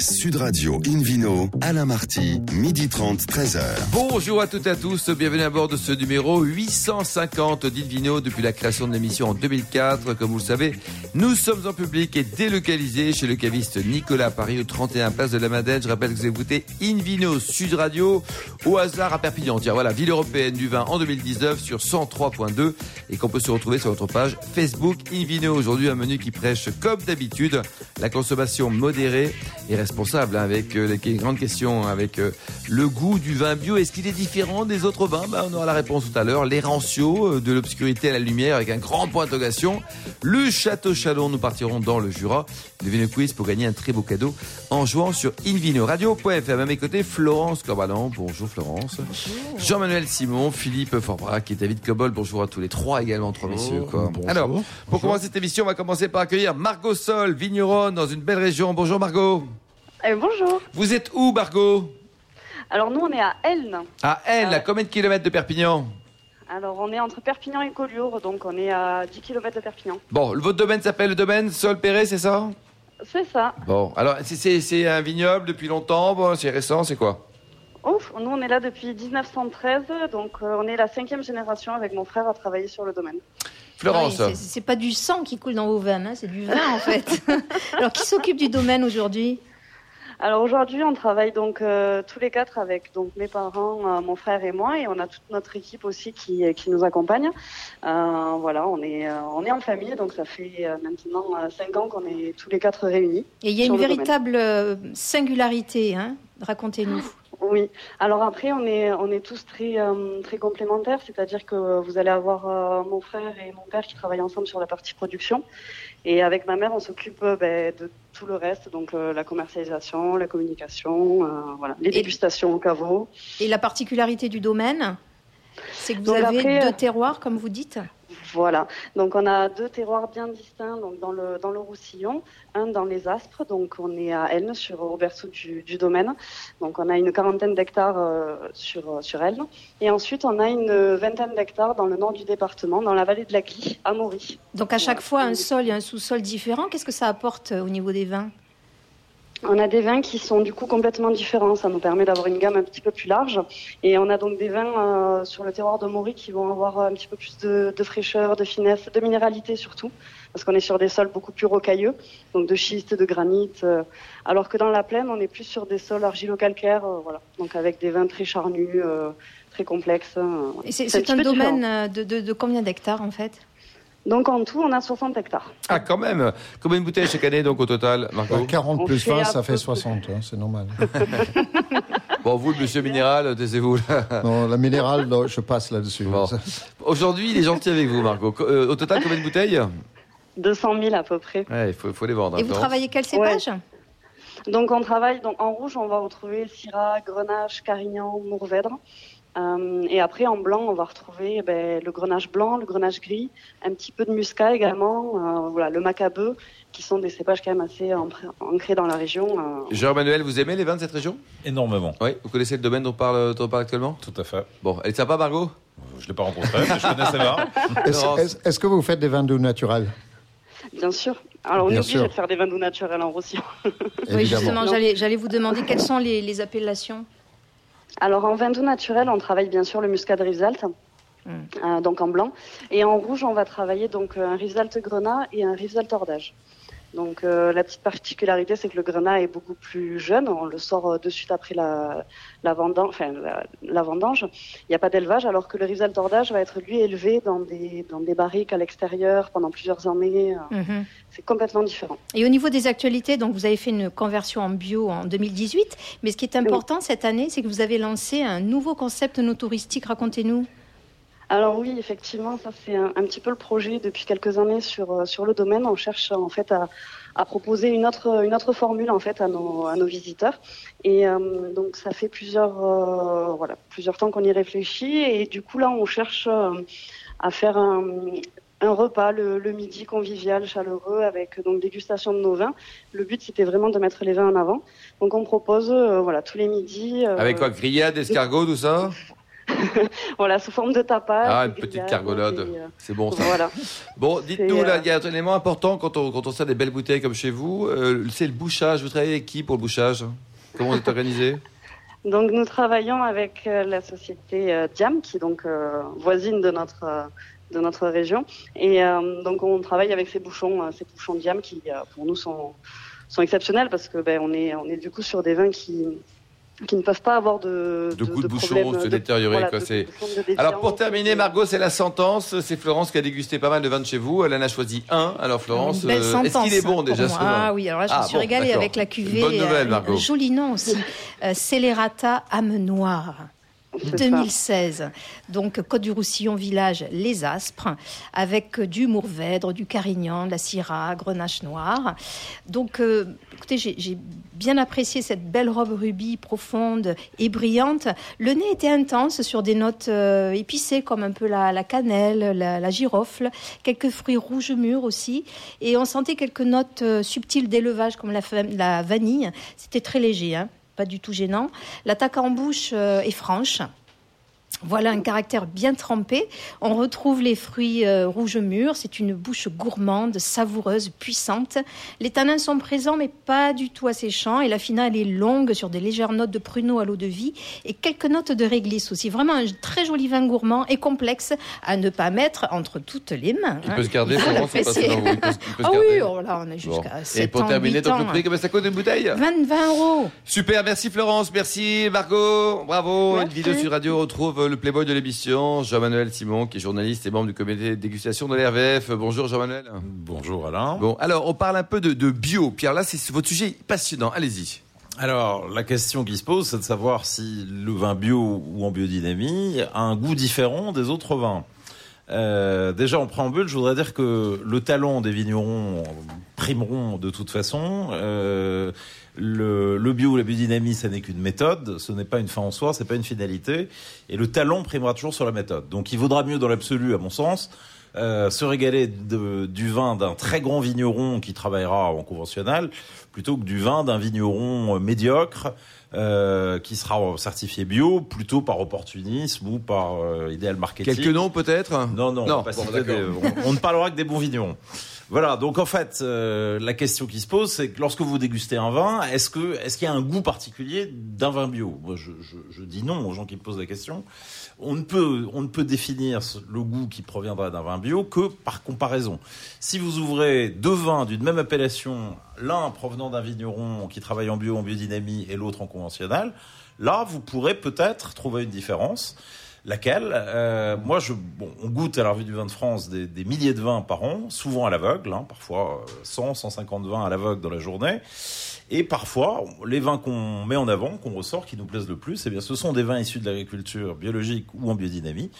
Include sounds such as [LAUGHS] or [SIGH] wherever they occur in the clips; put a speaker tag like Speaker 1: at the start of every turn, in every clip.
Speaker 1: Sud Radio Invino, Alain Marty, midi 30, 13h.
Speaker 2: Bonjour à toutes et à tous, bienvenue à bord de ce numéro 850 d'Invino depuis la création de l'émission en 2004. Comme vous le savez, nous sommes en public et délocalisés chez le caviste Nicolas Paris au 31 place de la Madeleine. Je rappelle que vous écoutez Invino Sud Radio au hasard à Perpignan. Tiens, voilà, ville européenne du vin en 2019 sur 103.2 et qu'on peut se retrouver sur notre page Facebook Invino. Aujourd'hui, un menu qui prêche comme d'habitude la consommation modérée et responsable hein, avec euh, les grandes questions, avec euh, le goût du vin bio. Est-ce qu'il est différent des autres vins? Ben, On aura la réponse tout à l'heure. Les rancios, euh, de l'obscurité à la lumière avec un grand point d'interrogation. Le Château Chalon, nous partirons dans le Jura. Devinez le quiz pour gagner un très beau cadeau en jouant sur invinoradio.fr. À mes côtés, Florence Corbalan. Bonjour Florence. Jean-Manuel Simon, Philippe Forbrac et David Cobol. Bonjour à tous les trois également, trois messieurs. Quoi. Alors, pour commencer cette émission, on va commencer par accueillir Margot Sol, vigneronne dans une belle région. Bonjour Margot.
Speaker 3: Eh, bonjour.
Speaker 2: Vous êtes où, Margot
Speaker 3: Alors nous, on est à Elne.
Speaker 2: À Elne, à combien de kilomètres de Perpignan?
Speaker 3: Alors on est entre Perpignan et Collioure, donc on est à 10 km de Perpignan.
Speaker 2: Bon, votre domaine s'appelle le domaine Sol Perret, c'est ça?
Speaker 3: C'est ça.
Speaker 2: Bon, alors c'est- c'est c'est un vignoble depuis longtemps, bon, c'est récent, c'est quoi?
Speaker 3: Ouf, nous on est là depuis 1913, donc euh, on est la cinquième génération avec mon frère à travailler sur le domaine.
Speaker 2: Florence
Speaker 4: Ah oui, c'est pas du sang qui coule dans vos veines, hein, c'est du vin en fait. [LAUGHS] Alors qui s'occupe du domaine aujourd'hui?
Speaker 3: Alors aujourd'hui, on travaille donc euh, tous les quatre avec donc mes parents, euh, mon frère et moi, et on a toute notre équipe aussi qui, qui nous accompagne. Euh, voilà, on est euh, on est en famille, donc ça fait euh, maintenant euh, cinq ans qu'on est tous les quatre réunis.
Speaker 4: Et il y a une
Speaker 3: domaine.
Speaker 4: véritable euh, singularité, hein racontez-nous.
Speaker 3: Oui. Alors après, on est on est tous très euh, très complémentaires, c'est-à-dire que vous allez avoir euh, mon frère et mon père qui travaillent ensemble sur la partie production, et avec ma mère, on s'occupe euh, ben, de tout le reste, donc la commercialisation, la communication, voilà, les dégustations au caveau.
Speaker 4: Et la particularité du domaine, c'est que vous
Speaker 3: Donc
Speaker 4: avez
Speaker 3: après,
Speaker 4: deux terroirs, comme vous dites?
Speaker 3: Voilà. Donc on a deux terroirs bien distincts donc dans le dans le Roussillon, un dans les Aspres, donc on est à Elne sur au berceau du, du domaine. Donc on a une quarantaine d'hectares euh, sur sur Elne et ensuite on a une vingtaine d'hectares dans le nord du département, dans la vallée de la Glie, à Maury.
Speaker 4: Donc à chaque
Speaker 3: Voilà.
Speaker 4: fois un sol et un sous-sol différents. Qu'est-ce que ça apporte euh, au niveau des vins?
Speaker 3: On a des vins qui sont du coup complètement différents. Ça nous permet d'avoir une gamme un petit peu plus large. Et on a donc des vins euh, sur le terroir de Maury qui vont avoir un petit peu plus de, de fraîcheur, de finesse, de minéralité surtout, parce qu'on est sur des sols beaucoup plus rocailleux, donc de schiste, de granit. euh, alors que dans la plaine, on est plus sur des sols argilo-calcaires, euh, voilà. Donc avec des vins très charnus, euh, très complexes. euh.
Speaker 4: Et c'est
Speaker 3: un
Speaker 4: domaine euh, de, de- de combien d'hectares en fait?
Speaker 3: Donc en tout, on a 60 hectares.
Speaker 2: Ah, quand même Combien de bouteilles chaque année, donc, au total,
Speaker 5: Bah, 40
Speaker 3: On
Speaker 5: plus
Speaker 3: fait
Speaker 5: 20,
Speaker 3: à
Speaker 5: ça fait
Speaker 3: près.
Speaker 5: 60, hein, c'est normal. [LAUGHS]
Speaker 2: Bon, vous, le monsieur Minéral, taisez-vous,
Speaker 5: non, la minérale, non, je passe là-dessus.
Speaker 2: Bon. Aujourd'hui, il est gentil avec vous, Margot. Co- euh, au total, combien de bouteilles
Speaker 3: 200 000 à peu près.
Speaker 2: Ouais, il faut, faut les vendre.
Speaker 4: Et
Speaker 2: hein,
Speaker 4: vous
Speaker 2: Florence.
Speaker 4: travaillez quel cépage?
Speaker 3: Donc on travaille donc en rouge, on va retrouver Syrah, Grenache, Carignan, Mourvèdre. Euh, et après en blanc, on va retrouver ben, le Grenache blanc, le Grenache gris, un petit peu de Muscat également, euh, voilà, le Macabeu, qui sont des cépages quand même assez ancrés- dans la région. euh.
Speaker 2: Jean-Manuel, vous aimez les vins de cette région?
Speaker 6: Énormément,
Speaker 2: Oui, vous connaissez le domaine dont on parle, dont on parle actuellement?
Speaker 6: Tout à fait.
Speaker 2: Bon, elle est sympa, Margot?
Speaker 6: Je ne l'ai pas rencontré, mais je connais assez bien. [LAUGHS]
Speaker 5: Est-ce que vous faites des vins doux naturels?
Speaker 3: Bien sûr. Alors on
Speaker 5: Bien
Speaker 3: est obligé
Speaker 5: sûr.
Speaker 3: de faire des vins doux naturels en Roussillon.
Speaker 4: Oui, justement, j'allais j'allais vous demander quelles sont les, les appellations.
Speaker 3: Alors en vin doux naturel, on travaille bien sûr le Muscat de Rivesaltes,
Speaker 4: Mm.
Speaker 3: euh, donc en blanc. Et en rouge, on va travailler donc euh, un Rivesaltes Grenat et un Rivesaltes Ordage. Donc euh, la petite particularité, c'est que le Grenat est beaucoup plus jeune. On le sort euh, de suite après la, la, vendange, enfin, la, la vendange. Il n'y a pas d'élevage, alors que le Rivesaltes Ordage va être lui élevé dans des, dans des barriques à l'extérieur pendant plusieurs années. Euh,
Speaker 4: Mhm.
Speaker 3: C'est complètement différent.
Speaker 4: Et au niveau des actualités, donc vous avez fait une conversion en bio en 2018, mais ce qui est important cette année, c'est que vous avez lancé un nouveau concept no touristique. Racontez-nous.
Speaker 3: Alors oui, effectivement, ça c'est un, petit peu le projet depuis quelques années sur euh, sur le domaine. On cherche en fait à, à proposer une autre une autre formule en fait à nos à nos visiteurs. Et euh, donc ça fait plusieurs euh, voilà plusieurs temps qu'on y réfléchit et du coup là on cherche à faire un un repas le, midi convivial, chaleureux, avec donc dégustation de nos vins. Le but, c'était vraiment de mettre les vins en avant. Donc, on propose, voilà, tous les midis.
Speaker 2: Avec quoi? Grillade, escargot, tout ça? [LAUGHS]
Speaker 3: voilà, sous forme de tapas.
Speaker 2: Ah, une petite cargolade.
Speaker 3: euh,
Speaker 2: C'est bon ça.
Speaker 3: Voilà.
Speaker 2: Bon, dites-nous, là,
Speaker 3: euh,
Speaker 2: il y a un élément important quand on, quand on sert des belles bouteilles comme chez vous, euh, c'est le bouchage. Vous travaillez avec qui pour le bouchage? Comment vous êtes organisé? [LAUGHS]
Speaker 3: Donc nous travaillons avec la société Diam, qui est donc voisine de notre de notre région, et euh, donc on travaille avec ces bouchons, euh, ces bouchons Diam qui euh, pour nous sont sont exceptionnels parce que ben on est on est du coup sur des vins qui qui ne peuvent pas avoir de
Speaker 2: De coups de bouchon, se
Speaker 3: de-
Speaker 2: détériorer,
Speaker 3: voilà,
Speaker 2: quoi,
Speaker 3: de-
Speaker 2: c'est-
Speaker 3: de de
Speaker 2: Alors pour terminer,
Speaker 3: de-
Speaker 2: Margot, c'est la sentence. C'est Florence qui a dégusté pas mal de vins de chez vous. Elle en a choisi un. Alors Florence,
Speaker 4: Une
Speaker 2: euh,
Speaker 4: sentence.
Speaker 2: est-ce qu'il est bon déjà ce
Speaker 4: Ah oui, alors là, je
Speaker 2: Ah,
Speaker 4: me suis
Speaker 2: bon,
Speaker 4: régalée
Speaker 2: d'accord.
Speaker 4: avec la
Speaker 2: Une
Speaker 4: cuvée.
Speaker 2: bonne nouvelle,
Speaker 4: euh,
Speaker 2: Margot.
Speaker 4: un joli nom aussi. Euh, Celerata âme noire.
Speaker 3: C'est ça.
Speaker 4: 2016. Donc, Côte du Roussillon, village Les Aspres, avec du Mourvèdre, du Carignan, de la Syrah, Grenache noire. Donc, euh, écoutez, j'ai bien apprécié cette belle robe rubis profonde et brillante. Le nez était intense sur des notes euh, épicées comme un peu la, cannelle, la, girofle, quelques fruits rouges mûrs aussi. Et on sentait quelques notes euh, subtiles d'élevage comme la, la vanille. C'était très léger, hein, pas du tout gênant. L'attaque en bouche euh, est franche. Voilà un caractère bien trempé. On retrouve les fruits euh, rouges mûrs. C'est une bouche gourmande, savoureuse, puissante. Les tanins sont présents, mais pas du tout asséchants. Et la finale est longue sur des légères notes de pruneau à l'eau de vie et quelques notes de réglisse aussi. Vraiment un très joli vin gourmand et complexe à ne pas mettre entre toutes les mains.
Speaker 2: Il
Speaker 4: hein.
Speaker 2: peut se garder, peut se
Speaker 4: Ah oui, oh là, on est
Speaker 2: Bon.
Speaker 4: jusqu'à
Speaker 2: Et
Speaker 4: 7
Speaker 2: pour
Speaker 4: ans,
Speaker 2: terminer,
Speaker 4: 8
Speaker 2: donc
Speaker 4: ans.
Speaker 2: le prix, combien ça coûte une bouteille
Speaker 4: 20, 20 euros.
Speaker 2: Super, merci Florence, merci Margot, bravo.
Speaker 4: Merci.
Speaker 2: Une vidéo sur radio retrouve le playboy de l'émission, Jean-Manuel Simon, qui est journaliste et membre du comité de dégustation de l'RVF. Bonjour Jean-Manuel.
Speaker 6: Bonjour Alain.
Speaker 2: Bon, alors on parle un peu de, de bio. Pierre, là, c'est votre sujet passionnant. Allez-y.
Speaker 6: Alors, la question qui se pose, c'est de savoir si le vin bio ou en biodynamie a un goût différent des autres vins. Euh, déjà en préambule, je voudrais dire que le talent des vignerons primeront de toute façon. Euh, le, le bio, la biodynamie, ça n'est qu'une méthode, ce n'est pas une fin en soi, c'est pas une finalité. Et le talent primera toujours sur la méthode. Donc, il vaudra mieux dans l'absolu, à mon sens, euh, se régaler de- du vin d'un très grand vigneron qui travaillera en conventionnel plutôt que du vin d'un vigneron euh, médiocre euh, qui sera certifié bio plutôt par opportunisme ou par euh, idéal marketing.
Speaker 2: Quelques noms peut-être?
Speaker 6: Non, non,
Speaker 2: Non,
Speaker 6: on,
Speaker 2: bon,
Speaker 6: des- on ne parlera que des bons vignerons. Voilà, donc en fait, euh, la question qui se pose, c'est que lorsque vous dégustez un vin, est-ce que est-ce qu'il y a un goût particulier d'un vin bio? Moi, je, je, je dis non aux gens qui me posent la question. On ne peut on ne peut définir le goût qui proviendrait d'un vin bio que par comparaison. Si vous ouvrez deux vins d'une même appellation, l'un provenant d'un vigneron qui travaille en bio, en biodynamie, et l'autre en conventionnel, là, vous pourrez peut-être trouver une différence. Laquelle? Euh, Moi, je, on goûte à la revue du vin de France des, milliers de vins par an, souvent à l'aveugle, hein, parfois euh, 100, 150 vins à l'aveugle dans la journée. Et parfois, les vins qu'on met en avant, qu'on ressort, qui nous plaisent le plus, eh bien, ce sont des vins issus de l'agriculture biologique ou en biodynamie,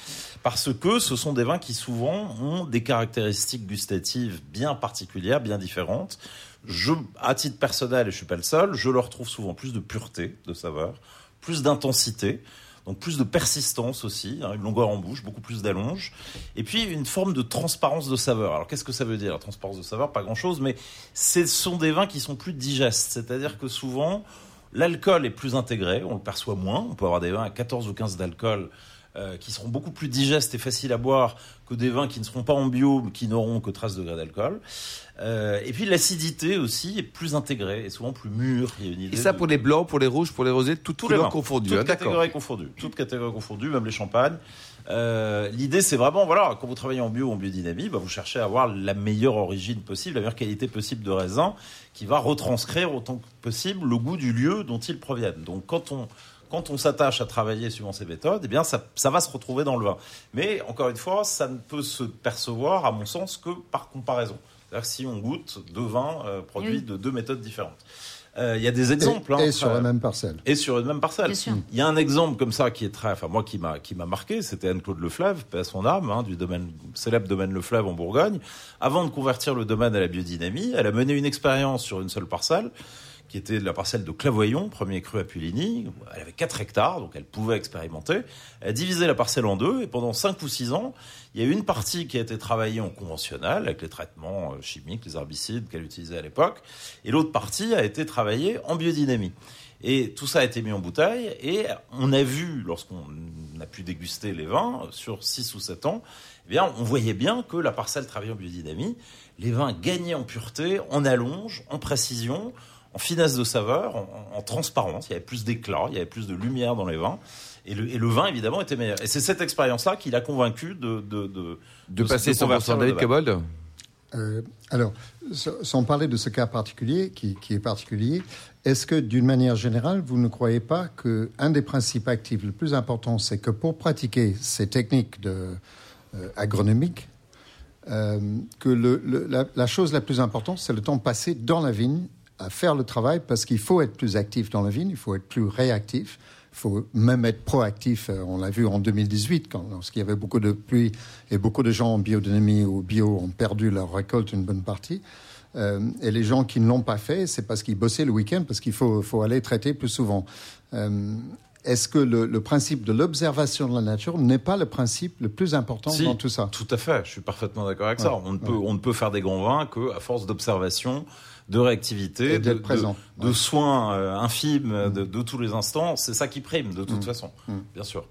Speaker 6: parce que ce sont des vins qui souvent ont des caractéristiques gustatives bien particulières, bien différentes. Je, à titre personnel, et je suis pas le seul, je leur trouve souvent plus de pureté de saveur, plus d'intensité. Donc plus de persistance aussi, hein, une longueur en bouche, beaucoup plus d'allonge, et puis une forme de transparence de saveur. Alors qu'est-ce que ça veut dire la transparence de saveur? Pas grand-chose, mais ce sont des vins qui sont plus digestes, c'est-à-dire que souvent l'alcool est plus intégré, on le perçoit moins. On peut avoir des vins à 14 ou 15 d'alcool euh, qui seront beaucoup plus digestes et faciles à boire que des vins qui ne seront pas en bio, mais qui n'auront que 13 degrés d'alcool. Euh, et puis l'acidité aussi est plus intégrée et souvent plus mûre. Il y a une idée
Speaker 2: Et ça
Speaker 6: de-
Speaker 2: pour les blancs, pour les rouges, pour les rosés, tout, tous les
Speaker 6: vins.
Speaker 2: confondus.
Speaker 6: Toutes
Speaker 2: hein,
Speaker 6: catégories confondues. Toutes catégories confondues, même les champagnes. Euh, L'idée, c'est vraiment, voilà, quand vous travaillez en bio ou en biodynamie, bah, vous cherchez à avoir la meilleure origine possible, la meilleure qualité possible de raisin, qui va retranscrire autant que possible le goût du lieu dont ils proviennent. Donc, quand on quand on s'attache à travailler suivant ces méthodes, eh bien, ça, ça va se retrouver dans le vin. Mais encore une fois, ça ne peut se percevoir, à mon sens, que par comparaison. C'est-à-dire que si on goûte deux vins euh, produits
Speaker 4: Oui.
Speaker 6: de deux méthodes différentes. Euh, Il y a des
Speaker 5: Et,
Speaker 6: exemples. hein,
Speaker 5: et sur
Speaker 6: très-
Speaker 5: la même parcelle.
Speaker 6: et sur une même parcelle.
Speaker 4: Sûr.
Speaker 6: Il y a un exemple comme ça qui est très, enfin moi qui m'a qui m'a marqué, c'était Anne-Claude Leflèvre, paix à son âme, hein, du domaine célèbre domaine Leflèvre en Bourgogne. Avant de convertir le domaine à la biodynamie, elle a mené une expérience sur une seule parcelle qui était la parcelle de Clavoyon, premier cru à Puligny. Elle avait 4 hectares, donc elle pouvait expérimenter. Elle a divisé la parcelle en deux, et pendant 5 ou 6 ans, il y a une partie qui a été travaillée en conventionnel, avec les traitements euh, chimiques, les herbicides qu'elle utilisait à l'époque, et l'autre partie a été travaillée en biodynamie. Et tout ça a été mis en bouteille et on a vu, lorsqu'on a pu déguster les vins sur 6 ou 7 ans, eh bien, on voyait bien que la parcelle travaillée en biodynamie, les vins gagnaient en pureté, en allonge, en précision, en finesse de saveur, en, en transparence. Il y avait plus d'éclat, il y avait plus de lumière dans les vins. Et le, et le vin, évidemment, était meilleur. Et c'est cette expérience-là qui l'a convaincu de... De, de,
Speaker 2: De passer 100%
Speaker 6: le
Speaker 2: David. Cobold
Speaker 5: Euh, alors, sans parler de ce cas particulier, qui, qui est particulier, est-ce que d'une manière générale, vous ne croyez pas que un des principes actifs le plus important, c'est que pour pratiquer ces techniques de, euh, agronomiques, euh, que le- le- la, la chose la plus importante, c'est le temps passé dans la vigne à faire le travail, parce qu'il faut être plus actif dans la vigne, il faut être plus réactif, il faut même être proactif. Euh, On l'a vu en 2018, quand, lorsqu'il y avait beaucoup de pluie et beaucoup de gens en biodynamie ou bio ont perdu leur récolte une bonne partie. Euh, et les gens qui ne l'ont pas fait, c'est parce qu'ils bossaient le week-end, parce qu'il faut, faut aller traiter plus souvent. Euh, Est-ce que le, le principe de l'observation de la nature n'est pas le principe le plus important
Speaker 6: Si,
Speaker 5: dans tout ça?
Speaker 6: Tout à fait, je suis parfaitement d'accord avec ça. On ne, peut, on ne peut faire des grands vins qu'à force d'observation, de réactivité,
Speaker 5: Et
Speaker 6: de,
Speaker 5: présent.
Speaker 6: de, de soins euh, infimes de, de tous les instants. C'est ça qui prime, de
Speaker 5: Mm.
Speaker 6: toute façon, bien sûr.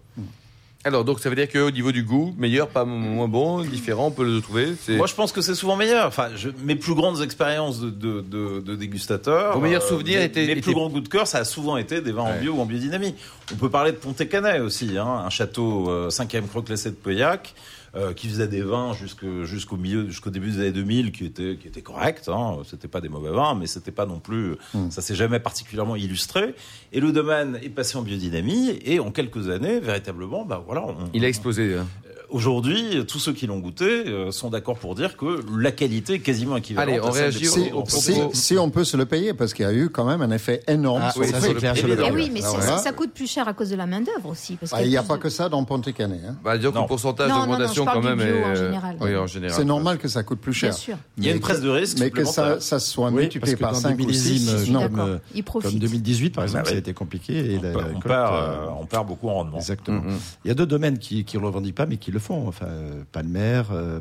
Speaker 2: Alors, donc, ça veut dire qu'au niveau du goût, meilleur, pas moins bon, différent, on peut le trouver.
Speaker 6: Moi, je pense que c'est souvent meilleur. Enfin, je- mes plus grandes expériences de, de, de, de dégustateurs,
Speaker 2: Vos meilleurs souvenirs
Speaker 6: mes,
Speaker 2: étaient-
Speaker 6: mes
Speaker 2: étaient-
Speaker 6: plus grands goûts de cœur, ça a souvent été des vins en bio ou en biodynamie. On peut parler de Pontet-Canet aussi, hein, un château euh, 5e cru classé de Pauillac. Euh, qui faisait des vins jusqu'au milieu, jusqu'au début des années 2000, qui étaient, qui étaient corrects. Hein. C'était pas des mauvais vins, mais c'était pas non plus,
Speaker 2: Hmm.
Speaker 6: ça s'est jamais particulièrement illustré. Et le domaine est passé en biodynamie, et en quelques années, véritablement, bah voilà, on-
Speaker 2: Il a explosé. hein.
Speaker 6: Aujourd'hui, tous ceux qui l'ont goûté euh, sont d'accord pour dire que la qualité est quasiment équivalente.
Speaker 2: Allez, on réagit au-
Speaker 5: si,
Speaker 6: produits
Speaker 2: au-
Speaker 6: propos.
Speaker 5: si, si on peut se le payer, parce qu'il y a eu quand même un effet énorme
Speaker 2: Ah,
Speaker 5: sur
Speaker 2: oui,
Speaker 5: le
Speaker 2: ça, clair,
Speaker 6: le beurre.
Speaker 4: oui, mais ça, ça coûte plus cher à cause de la main-d'œuvre aussi. Parce
Speaker 5: Ah, Il n'y a pas
Speaker 4: de-
Speaker 5: que ça dans Pontet-Canet. hein.
Speaker 2: Bah, disons que le pourcentage d'augmentation, quand même,
Speaker 4: bio
Speaker 2: est.
Speaker 4: en
Speaker 2: euh,
Speaker 4: général.
Speaker 2: Oui, en général.
Speaker 5: C'est normal que ça coûte plus cher.
Speaker 4: Bien sûr.
Speaker 6: Il y a une prise de risque
Speaker 5: Mais que ça, ça soit multiplié
Speaker 7: parce que
Speaker 5: par
Speaker 7: dans
Speaker 5: 5
Speaker 7: des
Speaker 5: ou
Speaker 7: millésimes,
Speaker 5: 6,
Speaker 4: suis
Speaker 5: non.
Speaker 4: d'accord.
Speaker 7: comme,
Speaker 4: Il profite.
Speaker 7: comme 2018 par exemple,
Speaker 6: Bah
Speaker 7: ça a été compliqué.
Speaker 6: On,
Speaker 7: euh,
Speaker 6: euh, perd beaucoup en rendement.
Speaker 7: Exactement.
Speaker 2: Mm, mm.
Speaker 7: Il y a deux domaines qui ne le revendiquent pas, mais qui le font. Enfin, euh, Palmer, euh,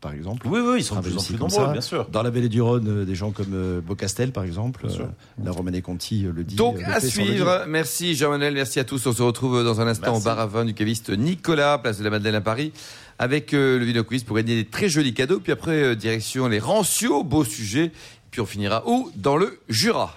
Speaker 7: par exemple.
Speaker 6: Oui, oui, ils sont de plus en plus nombreux,
Speaker 7: ça.
Speaker 6: bien sûr.
Speaker 7: Dans la vallée du Rhône, euh, des gens comme euh, Beaucastel, par exemple.
Speaker 6: Bien sûr.
Speaker 7: euh, la Romanée Conti euh, le dit.
Speaker 2: Donc
Speaker 7: euh,
Speaker 2: à suivre. Merci Jean-Manuel, merci à tous. On se retrouve dans un instant
Speaker 6: Merci.
Speaker 2: au bar à vin du caviste Nicolas, place de la Madeleine à Paris, avec euh, le Vino Quiz pour gagner des très jolis cadeaux. Puis après, euh, direction les Ranciaux, beau sujet. Puis on finira où? Dans le Jura.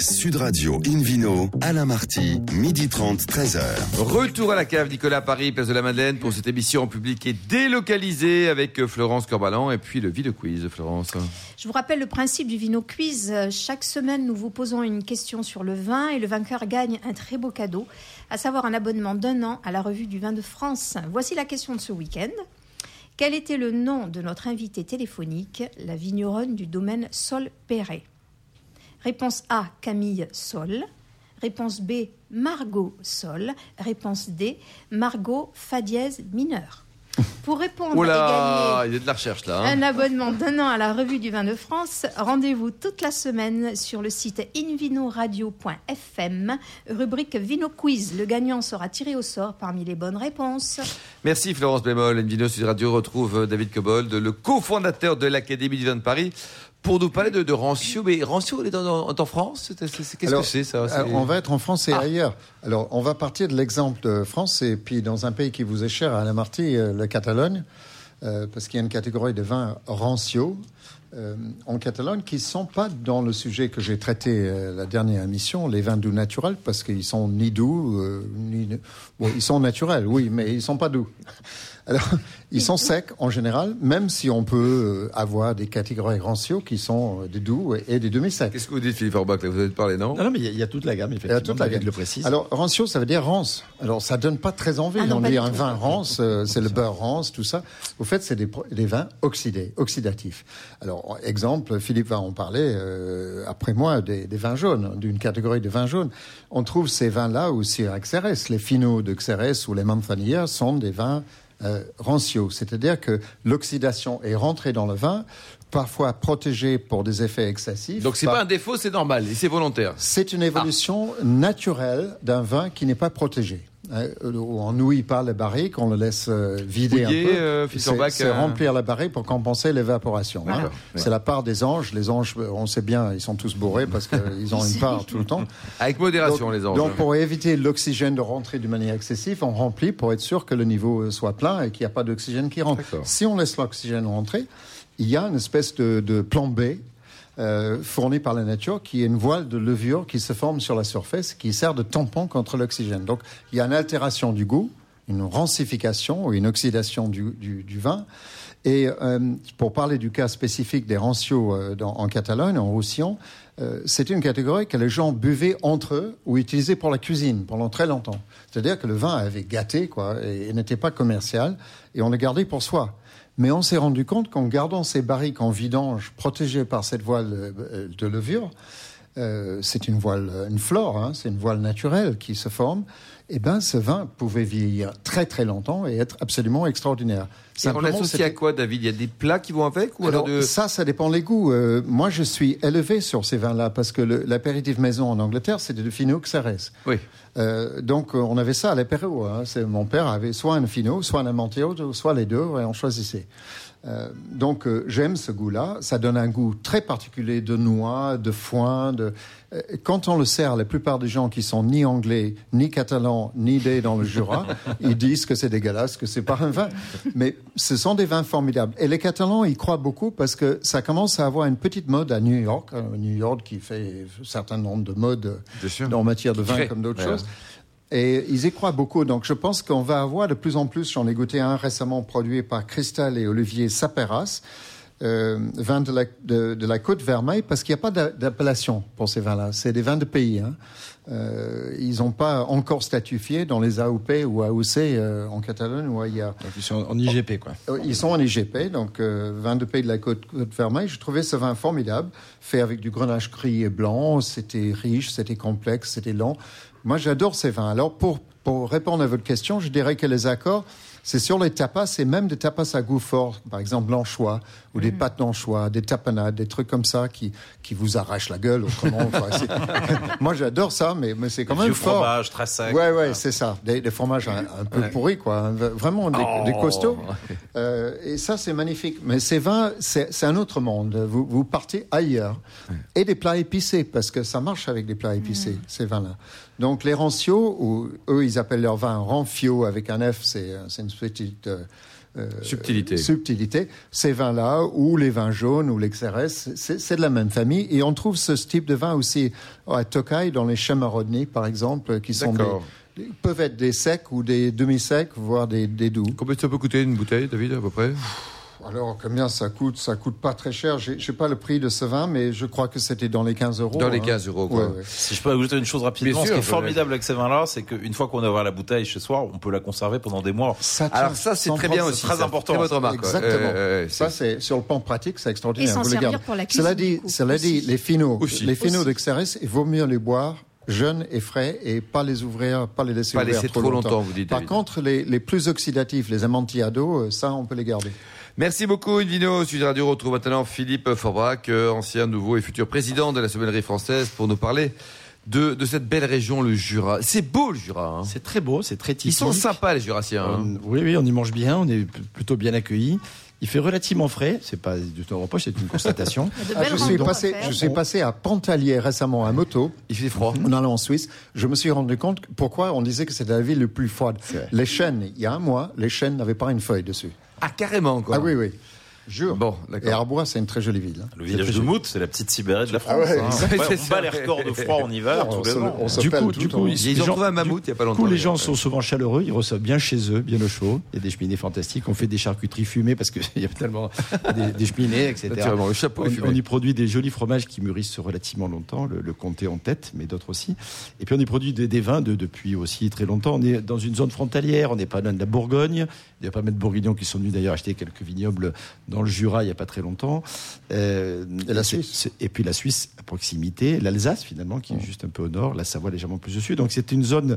Speaker 1: Sud Radio Invino, Alain Marty, midi 30, 13h.
Speaker 2: Retour à la cave Nicolas Paris, place de la Madeleine pour cette émission en public et délocalisée avec euh, Florence Corbalan et puis le Vino Quiz, Florence.
Speaker 4: Je vous rappelle le principe du Vino Quiz. Euh, Chaque semaine, nous vous posons une question sur le vin et le vainqueur gagne un très beau cadeau, à savoir un abonnement d'un an à la revue du vin de France. Voici la question de ce week-end. Quel était le nom de notre invitée téléphonique, la vigneronne du domaine Sol Perret Réponse A, Camille Sol. Réponse B, Margot Sol. Réponse D, Margot Fa dièse mineur. [LAUGHS] Pour répondre et gagner
Speaker 2: là, il y a de la recherche là. hein.
Speaker 4: un abonnement d'un an à la revue du vin de France. Rendez-vous toute la semaine sur le site invinoradio.fm, rubrique Vino Quiz. Le gagnant sera tiré au sort parmi les bonnes réponses.
Speaker 2: Merci Florence Bémol. Invino Sud Radio retrouve euh, David Cobold, le cofondateur de l'Académie du vin de Paris, pour nous parler de, de Rancio. Mais Rancio, il est en, en France? Qu'est-ce que c'est ça?
Speaker 5: Alors, on va être en France et
Speaker 2: Ah.
Speaker 5: ailleurs. Alors, on va partir de l'exemple de France et puis dans un pays qui vous est cher, Alain Marty, euh, la Catalogne, euh, parce qu'il y a une catégorie de vins rancio euh, en Catalogne qui ne sont pas dans le sujet que j'ai traité euh, la dernière émission, les vins doux naturels, parce qu'ils sont ni doux, euh, ni... Bon, ils sont naturels, oui, mais ils sont pas doux. Alors, [LAUGHS] ils sont secs en général, même si on peut euh, avoir des catégories rancio qui sont euh, des doux et, des demi-secs.
Speaker 2: Qu'est-ce que vous dites, Philippe Orbach Vous avez parlé, non?
Speaker 7: Non, non, mais il y, a- il y a toute la gamme, effectivement.
Speaker 5: toute la gamme.
Speaker 7: le précise.
Speaker 5: Alors, rancio, ça veut dire rance. Alors, ça donne pas très envie.
Speaker 4: Ah non,
Speaker 5: on dit un
Speaker 4: tout.
Speaker 5: vin rance, euh, [LAUGHS] c'est le beurre rance, tout ça. Au fait, c'est des, des vins oxydés, oxydatifs. Alors, exemple, Philippe va en parler euh, après moi, des, des vins jaunes, d'une catégorie de vins jaunes. On trouve ces vins-là aussi à Xérès. Les finaux de Xérès ou les manzanillas sont des vins euh, rancio. C'est-à-dire que l'oxydation est rentrée dans le vin, parfois protégée pour des effets excessifs.
Speaker 2: Donc c'est pas un défaut, c'est normal et c'est volontaire.
Speaker 5: c'est une évolution naturelle d'un vin qui n'est pas protégé. Euh, on nouille pas les barriques, on le laisse euh, vider un peu.
Speaker 2: euh,
Speaker 5: c'est
Speaker 2: euh,
Speaker 5: remplir la barrique pour compenser l'évaporation. hein. C'est la part des anges. Les anges, on sait bien, ils sont tous bourrés parce qu'ils [LAUGHS] ont une part tout le temps.
Speaker 2: Avec modération,
Speaker 5: donc,
Speaker 2: les anges.
Speaker 5: donc, pour éviter l'oxygène de rentrer d'une manière excessive, on remplit pour être sûr que le niveau soit plein et qu'il n'y a pas d'oxygène qui rentre. Si on laisse l'oxygène rentrer, il y a une espèce de, de plan B euh, fourni par la nature qui est une voile de levure qui se forme sur la surface qui sert de tampon contre l'oxygène. Donc il y a une altération du goût, une rancification ou une oxydation du, vin. Et euh, pour parler du cas spécifique des rancios euh, en Catalogne, en Roussillon, euh, c'est une catégorie que les gens buvaient entre eux ou utilisaient pour la cuisine pendant très longtemps. C'est-à-dire que le vin avait gâté quoi, et n'était pas commercial et on le gardait pour soi. Mais on s'est rendu compte qu'en gardant ces barriques en vidange protégées par cette voile euh, de levure, euh, c'est une voile, une flore, hein, c'est une voile naturelle qui se forme. Et ben, ce vin pouvait vieillir très très longtemps et être absolument extraordinaire.
Speaker 2: Et on l'associe à quoi, David? Il y a des plats qui vont avec ou alors,
Speaker 5: alors,
Speaker 2: de...
Speaker 5: ça, ça dépend les goûts. Euh, moi, je suis élevé sur ces vins-là parce que l'apéritif maison en Angleterre, c'était de Fino Xérès.
Speaker 2: Oui.
Speaker 5: Euh, donc, euh, on avait ça à l'apéro. Hein. Mon père avait soit un Fino, soit un Amontillado, soit les deux, et on choisissait. Euh, donc, euh, j'aime ce goût-là. Ça donne un goût très particulier de noix, de foin. De... Euh, Quand on le sert, la plupart des gens qui sont ni anglais, ni catalans, ni nés dans le Jura, [LAUGHS] ils disent que c'est dégueulasse, que c'est pas un vin. Mais ce sont des vins formidables. Et les Catalans y croient beaucoup parce que ça commence à avoir une petite mode à New York. euh, New York qui fait un certain nombre de modes
Speaker 2: sûr.
Speaker 5: en matière de vin comme d'autres choses. Et ils y croient beaucoup. Donc je pense qu'on va avoir de plus en plus, j'en ai goûté un récemment produit par Cristal et Olivier Saperas, euh, vin de la, de, de la côte Vermeille, parce qu'il n'y a pas d'a- d'appellation pour ces vins-là. C'est des vins de pays. Hein. Euh, ils n'ont pas encore statufié dans les AOP ou AOC euh, en Catalogne où il y a
Speaker 7: Donc ils sont en IGP, quoi.
Speaker 5: Ils sont en IGP, donc euh, vin de pays de la côte, côte Vermeille. Je trouvais ce vin formidable, fait avec du grenache gris et blanc. C'était riche, c'était complexe, c'était lent. Moi, j'adore ces vins. Alors, pour, pour répondre à votre question, je dirais que les accords, c'est sur les tapas, et même des tapas à goût fort, par exemple l'anchois, ou des pâtes d'anchois, des tapenades, des trucs comme ça qui, qui vous arrachent la gueule autrement. [LAUGHS] Moi, j'adore ça, mais, mais c'est quand
Speaker 6: Des
Speaker 5: même fort.
Speaker 6: fromages très secs.
Speaker 5: Ouais, ouais, c'est ça. Des, des fromages un, un peu pourris, quoi. Vraiment des,
Speaker 2: Oh.
Speaker 5: des costauds. Euh, et ça, c'est magnifique. Mais ces vins, c'est c'est un autre monde. Vous, vous partez ailleurs. Et des plats épicés, parce que ça marche avec des plats épicés, ces vins-là. Donc, les rancios, ou eux, ils appellent leur vin ranfio avec un F, c'est c'est une petite. euh, euh,
Speaker 2: Subtilité.
Speaker 5: subtilité. Ces vins-là, ou les vins jaunes, ou les XRS, c'est de la même famille. Et on trouve ce type de vin aussi à Tokai, dans les Chamarodny, par exemple, qui sont des, des- peuvent être des secs ou des demi-secs, voire des, des doux.
Speaker 2: Combien ça peut coûter une bouteille, David, à peu près?
Speaker 5: Alors, combien ça coûte? Ça coûte pas très cher. J'ai j'ai pas le prix de ce vin, mais je crois que c'était dans les 15 euros.
Speaker 2: Dans les
Speaker 5: hein.
Speaker 2: 15 euros, quoi.
Speaker 5: Ouais, ouais.
Speaker 6: Si je peux ajouter une chose rapidement,
Speaker 2: Bien sûr,
Speaker 6: ce qui est
Speaker 2: je-
Speaker 6: formidable avec ces vins-là, c'est qu'une fois qu'on a ouvert la bouteille chez soi, on peut la conserver pendant des mois.
Speaker 5: Ça tient
Speaker 2: Alors ça, c'est très bien aussi.
Speaker 6: très
Speaker 2: ça.
Speaker 6: important.
Speaker 2: Très remarque.
Speaker 5: Exactement.
Speaker 2: Euh,
Speaker 5: ça,
Speaker 2: c'est-
Speaker 5: sur le plan pratique, c'est extraordinaire.
Speaker 4: Et s'en servir pour la
Speaker 5: Cela
Speaker 4: cuisine,
Speaker 5: dit,
Speaker 4: beaucoup
Speaker 5: cela dit,
Speaker 4: aussi.
Speaker 5: les finaux,
Speaker 2: Aussi.
Speaker 5: les finaux de il vaut mieux les boire jeunes et frais et pas les ouvrir, pas les laisser
Speaker 2: Pas laisser trop longtemps, vous dites,
Speaker 5: Par
Speaker 2: David.
Speaker 5: contre, les, les plus oxydatifs, les amontillado, euh, ça, on peut les garder.
Speaker 2: Merci beaucoup, Invino. Sud Radio retrouve maintenant Philippe Forbrac, euh, ancien, nouveau et futur président de la sommellerie française, pour nous parler de, de cette belle région, le Jura. C'est beau, le Jura. hein.
Speaker 7: C'est très beau, c'est très
Speaker 2: Ils
Speaker 7: typique.
Speaker 2: sont sympas, les Jurassiens. hein.
Speaker 7: On- oui, oui, on y mange bien, on est plutôt bien accueillis. Il fait relativement frais, c'est pas du tout un reproche, c'est une constatation. [LAUGHS]
Speaker 5: Ah, je, suis passé, je suis passé à Pantalier récemment à moto.
Speaker 2: Il fait froid.
Speaker 5: En allant en Suisse, je me suis rendu compte pourquoi on disait que c'était la ville la plus froide. Les chênes, il y a un mois, les chênes n'avaient pas une feuille dessus.
Speaker 2: Ah, carrément, quoi.
Speaker 5: Ah oui, oui. Jure.
Speaker 2: Bon,
Speaker 5: Et. Arbois, c'est une très jolie ville. hein.
Speaker 6: Le village de Mout, c'est la petite Sibérie de la France.
Speaker 5: Ah ouais,
Speaker 6: hein. Ouais, on bat les records de froid en hiver
Speaker 5: se-
Speaker 6: ans.
Speaker 5: on
Speaker 7: Du coup,
Speaker 5: tout
Speaker 7: du coup,
Speaker 2: Ils
Speaker 7: les
Speaker 2: ont
Speaker 7: gens-
Speaker 2: trouvé un mammouth il y a pas
Speaker 7: Du
Speaker 2: longtemps.
Speaker 7: coup, les gens sont souvent chaleureux, ils reçoivent bien chez eux, bien au chaud. Il y a des cheminées fantastiques. On fait des charcuteries fumées parce qu'il [LAUGHS] y a tellement des, des cheminées, etc.
Speaker 2: Le chapeau
Speaker 7: On, y produit des jolis fromages qui mûrissent relativement longtemps, le, le comté en tête, mais d'autres aussi. Et puis on y produit des, des vins de- depuis aussi très longtemps. On est dans une zone frontalière, on n'est pas loin de la Bourgogne. Il y a pas mal de Bourguignons qui sont venus d'ailleurs acheter quelques vignobles dans le Jura il n'y a pas très longtemps. Euh,
Speaker 5: Et la Suisse.
Speaker 7: Et puis la Suisse à proximité, l'Alsace finalement qui est juste un peu au nord, la Savoie légèrement plus au sud. Donc c'est une zone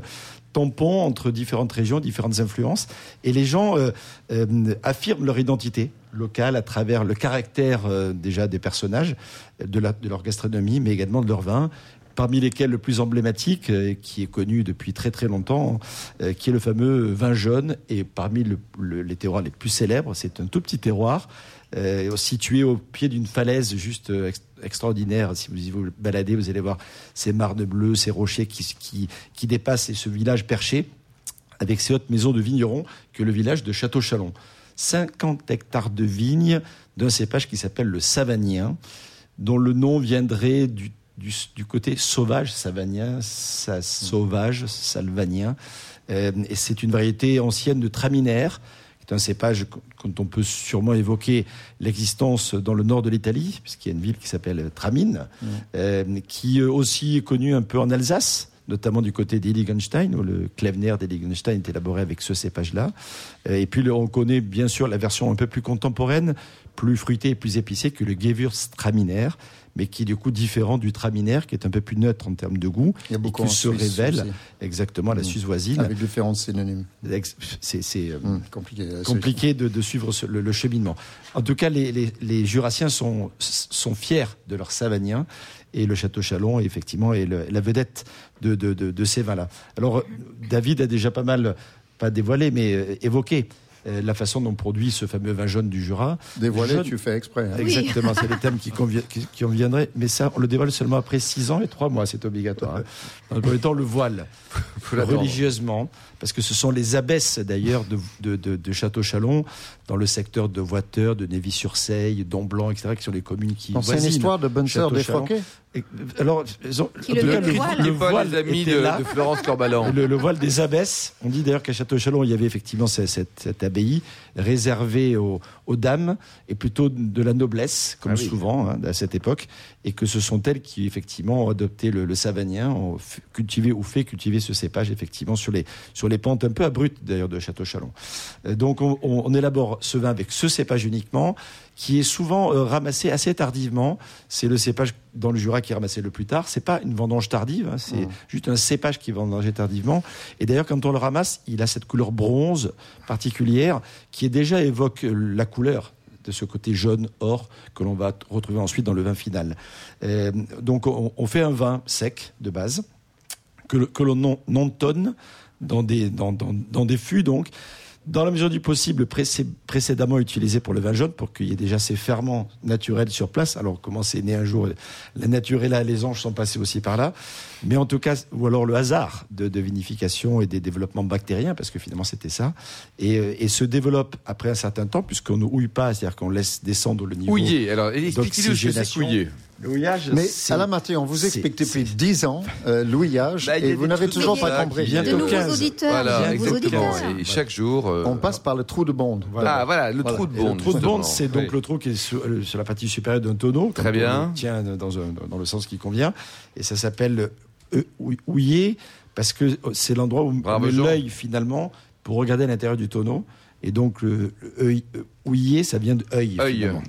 Speaker 7: tampon entre différentes régions, différentes influences. Et les gens euh, euh, affirment leur identité locale à travers le caractère déjà des personnages, de, la- de leur gastronomie, mais également de leur vin. Parmi lesquels le plus emblématique, euh, qui est connu depuis très très longtemps, euh, qui est le fameux vin jaune. Et parmi le- le- les terroirs les plus célèbres, c'est un tout petit terroir euh, situé au pied d'une falaise juste ex- extraordinaire. Si vous y vous baladez, vous allez voir ces marnes bleues, ces rochers qui, qui, qui dépassent et ce village perché avec ces hautes maisons de vignerons que le village de Château-Chalon. 50 hectares de vignes d'un cépage qui s'appelle le Savagnin, dont le nom viendrait du, du, du côté sauvage, Savagnin, sa, sauvage, salvanien. Euh, et c'est une variété ancienne de Traminaire, qui est un cépage dont on peut sûrement évoquer l'existence dans le nord de l'Italie, puisqu'il y a une ville qui s'appelle Tramine, euh, qui euh, aussi est connue un peu en Alsace notamment du côté d'Illigenstein, où le Klevner d'Illigenstein est élaboré avec ce cépage-là. Et puis, on connaît bien sûr la version un peu plus contemporaine, plus fruitée et plus épicée que le Gewürztraminer, mais qui est du coup différent du Traminer, qui est un peu plus neutre en termes de goût,
Speaker 5: Il y a
Speaker 7: et
Speaker 5: beaucoup
Speaker 7: qui
Speaker 5: en
Speaker 7: se
Speaker 5: Suisse
Speaker 7: révèle
Speaker 5: aussi.
Speaker 7: exactement à la
Speaker 5: Mm.
Speaker 7: Suisse voisine.
Speaker 5: Avec différents synonymes.
Speaker 7: C'est euh,
Speaker 5: Hum, compliqué.
Speaker 7: compliqué de, de suivre le, le cheminement. En tout cas, les, les- les Jurassiens sont, sont fiers de leur Savagnin et le Château Chalon, effectivement, est le- la vedette de, de- de- de ces vins-là. Alors, euh, David a déjà pas mal, pas dévoilé, mais euh, évoqué euh, la façon dont on produit ce fameux vin jaune du Jura.
Speaker 5: Dévoilé,
Speaker 7: Jaune-
Speaker 5: tu fais exprès. hein.
Speaker 4: Oui.
Speaker 7: Exactement, c'est le thème qui, convient, qui. Mais ça, on le dévoile seulement après 6 ans et 3 mois, c'est obligatoire. hein. Dans le premier temps, le voile, religieusement, parce que ce sont les abbesses d'ailleurs de, de, de- de Château-Chalon, dans le secteur de Voiteur, de Névis-sur-Seille, Domblanc, etc., qui sont les communes qui
Speaker 5: Donc, C'est une
Speaker 7: voisinent.
Speaker 5: histoire de bonne sœur
Speaker 7: Château-Chalon.
Speaker 5: défroquée.
Speaker 7: Alors, ils ont-
Speaker 4: Qui le
Speaker 7: cas,
Speaker 4: le voile.
Speaker 2: Les amis
Speaker 7: était
Speaker 2: de, de Florence Corbalan.
Speaker 7: Le, le voile des abbesses. On dit d'ailleurs qu'à Château-Chalon, il y avait effectivement cette, cette- cette abbaye réservée aux, aux dames et plutôt de la noblesse, comme
Speaker 2: Ah oui.
Speaker 7: souvent hein, à cette époque, et que ce sont elles qui effectivement ont adopté le, le savagnin, ont cultivé ou fait cultiver ce cépage effectivement sur les sur les pentes un peu abruptes d'ailleurs de Château-Chalon. Euh, Donc on, élabore ce vin avec ce cépage uniquement, qui est souvent euh, ramassé assez tardivement. C'est le cépage dans le Jura qui est ramassé le plus tard. C'est pas une vendange tardive, hein, c'est juste un cépage qui est vendangé tardivement. Et d'ailleurs, quand on le ramasse, il a cette couleur bronze particulière qui est déjà évoque euh, la couleur de ce côté jaune or que l'on va retrouver ensuite dans le vin final. Euh, donc on, on fait un vin sec de base que, que l'on non, non tonne dans des, dans, dans, dans des fûts donc dans la mesure du possible précé- précédemment utilisé pour le vin jaune pour qu'il y ait déjà ces ferments naturels sur place. Alors comment c'est né un jour La nature est là, les anges sont passés aussi par là. Mais en tout cas, ou alors le hasard de, de vinification et des développements bactériens, parce que finalement c'était ça, et, euh, et se développe après un certain temps, puisqu'on ne houille pas, c'est-à-dire qu'on laisse descendre le niveau.
Speaker 2: Houillé. Alors, expliquez-nous ce que c'est.
Speaker 7: Houillage,
Speaker 5: Mais
Speaker 7: c'est-
Speaker 5: Alain Marty, on vous
Speaker 7: c'est-
Speaker 5: explique depuis
Speaker 7: c'est-
Speaker 5: 10 ans euh, l'ouillage
Speaker 2: Bah,
Speaker 5: et vous n'avez
Speaker 2: trucs
Speaker 5: toujours pas compris.
Speaker 7: Bientôt
Speaker 4: nouveaux
Speaker 7: 15.
Speaker 4: auditeurs.
Speaker 2: Voilà, exactement.
Speaker 4: auditeurs.
Speaker 2: Et chaque jour. euh,
Speaker 5: On passe par le trou de bonde.
Speaker 2: Ah, voilà, le
Speaker 5: Voilà.
Speaker 2: trou de
Speaker 7: Et le
Speaker 2: bonde.
Speaker 7: trou de bonde, c'est donc
Speaker 2: Oui.
Speaker 7: le trou qui est sur, euh, sur la partie supérieure d'un tonneau.
Speaker 2: Très bien.
Speaker 7: le Tient dans, un- dans le sens qui convient. Et ça s'appelle euh, hou- houiller parce que c'est l'endroit où on met l'œil finalement pour regarder à l'intérieur du tonneau. Et donc le, le œil, euh, ça vient de œil.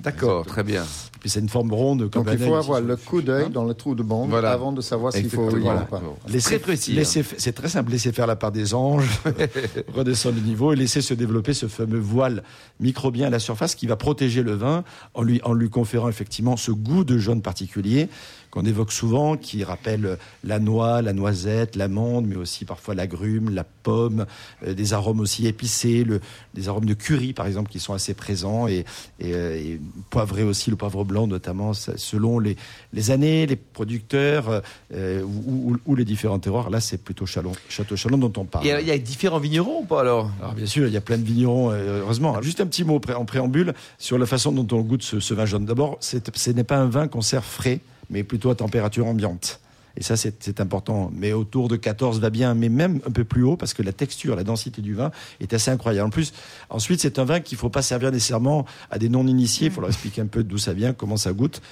Speaker 2: D'accord, très bien.
Speaker 7: Puis c'est une forme ronde comme
Speaker 5: Donc il faut avoir le coup d'œil
Speaker 7: hein.
Speaker 5: dans le trou de
Speaker 2: Voilà.
Speaker 5: avant de savoir s'il faut ouiller ou pas.
Speaker 7: Laissez,
Speaker 2: Très précis. hein.
Speaker 7: c'est très simple. Laissez faire la part des anges, [LAUGHS] redescendre le niveau et laisser se développer ce fameux voile microbien à la surface qui va protéger le vin en lui, en lui conférant effectivement ce goût de jaune particulier qu'on évoque souvent, qui rappelle la noix, la noisette, l'amande, mais aussi parfois l'agrume, la pomme, euh, des arômes aussi épicés, le, des arômes de curry par exemple qui sont assez présents et, et, euh, et poivré aussi, le poivre blanc notamment, selon les, les années, les producteurs euh, ou, ou- ou les différents terroirs. Là, c'est plutôt Chalon, Château Chalon dont on parle.
Speaker 2: Il y a différents vignerons ou pas alors?
Speaker 7: Alors bien sûr, il y a plein de vignerons, heureusement. Alors, juste un petit mot en préambule sur la façon dont on goûte ce, ce vin jaune. D'abord, ce n'est pas un vin qu'on sert frais, mais plutôt à température ambiante. Et ça, c'est important. Mais autour de 14 va bien, mais même un peu plus haut, parce que la texture, la densité du vin est assez incroyable. En plus, ensuite, c'est un vin qu'il ne faut pas servir nécessairement à des non-initiés. Il faut leur expliquer un peu d'où ça vient, comment ça goûte.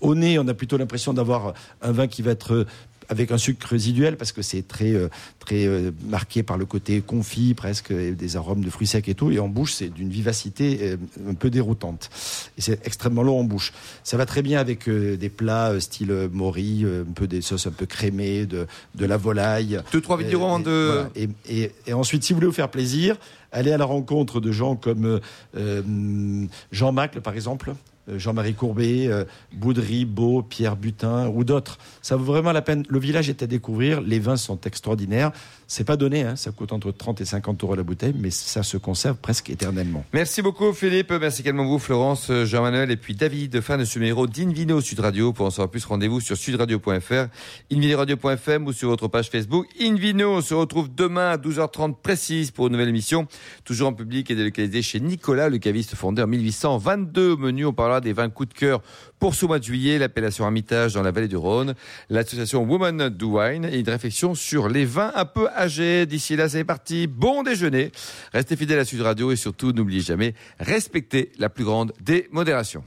Speaker 7: Au nez, on a plutôt l'impression d'avoir un vin qui va être avec un sucre résiduel parce que c'est très euh, très euh, marqué par le côté confit presque des arômes de fruits secs et tout et en bouche c'est d'une vivacité euh, un peu déroutante et c'est extrêmement long en bouche ça va très bien avec des plats style mori un peu des sauces un peu crémées de de la volaille
Speaker 2: Deux, trois
Speaker 7: et,
Speaker 2: de.
Speaker 7: voilà. Et, et- et ensuite, si vous voulez vous faire plaisir, allez à la rencontre de gens comme euh, Jean Macle, par exemple, Jean-Marie Courbet, euh, Boudry, Beau, Pierre Butin ou d'autres. Ça vaut vraiment la peine. Le village est à découvrir. Les vins sont extraordinaires. C'est pas donné, hein. ça coûte entre 30 et 50 euros la bouteille, mais ça se conserve presque éternellement.
Speaker 2: Merci beaucoup Philippe, merci également vous Florence, Jean-Manuel et puis David. Fin de ce numéro d'Invino Sud Radio. Pour en savoir plus, rendez-vous sur sudradio.fr, invinoradio.fm ou sur votre page Facebook. Invino, on se retrouve demain à 12h30 précise pour une nouvelle émission, toujours en public et délocalisée chez Nicolas, le caviste fondé en 1822. Au menu, on parlera des vins coup de cœur pour ce mois de juillet, l'appellation Armitage dans la vallée du Rhône, l'association Woman Do Wine et une réflexion sur les vins un peu âgés. D'ici là, c'est parti. Bon déjeuner. Restez fidèles à Sud Radio et surtout, n'oubliez jamais, respectez la plus grande des modérations.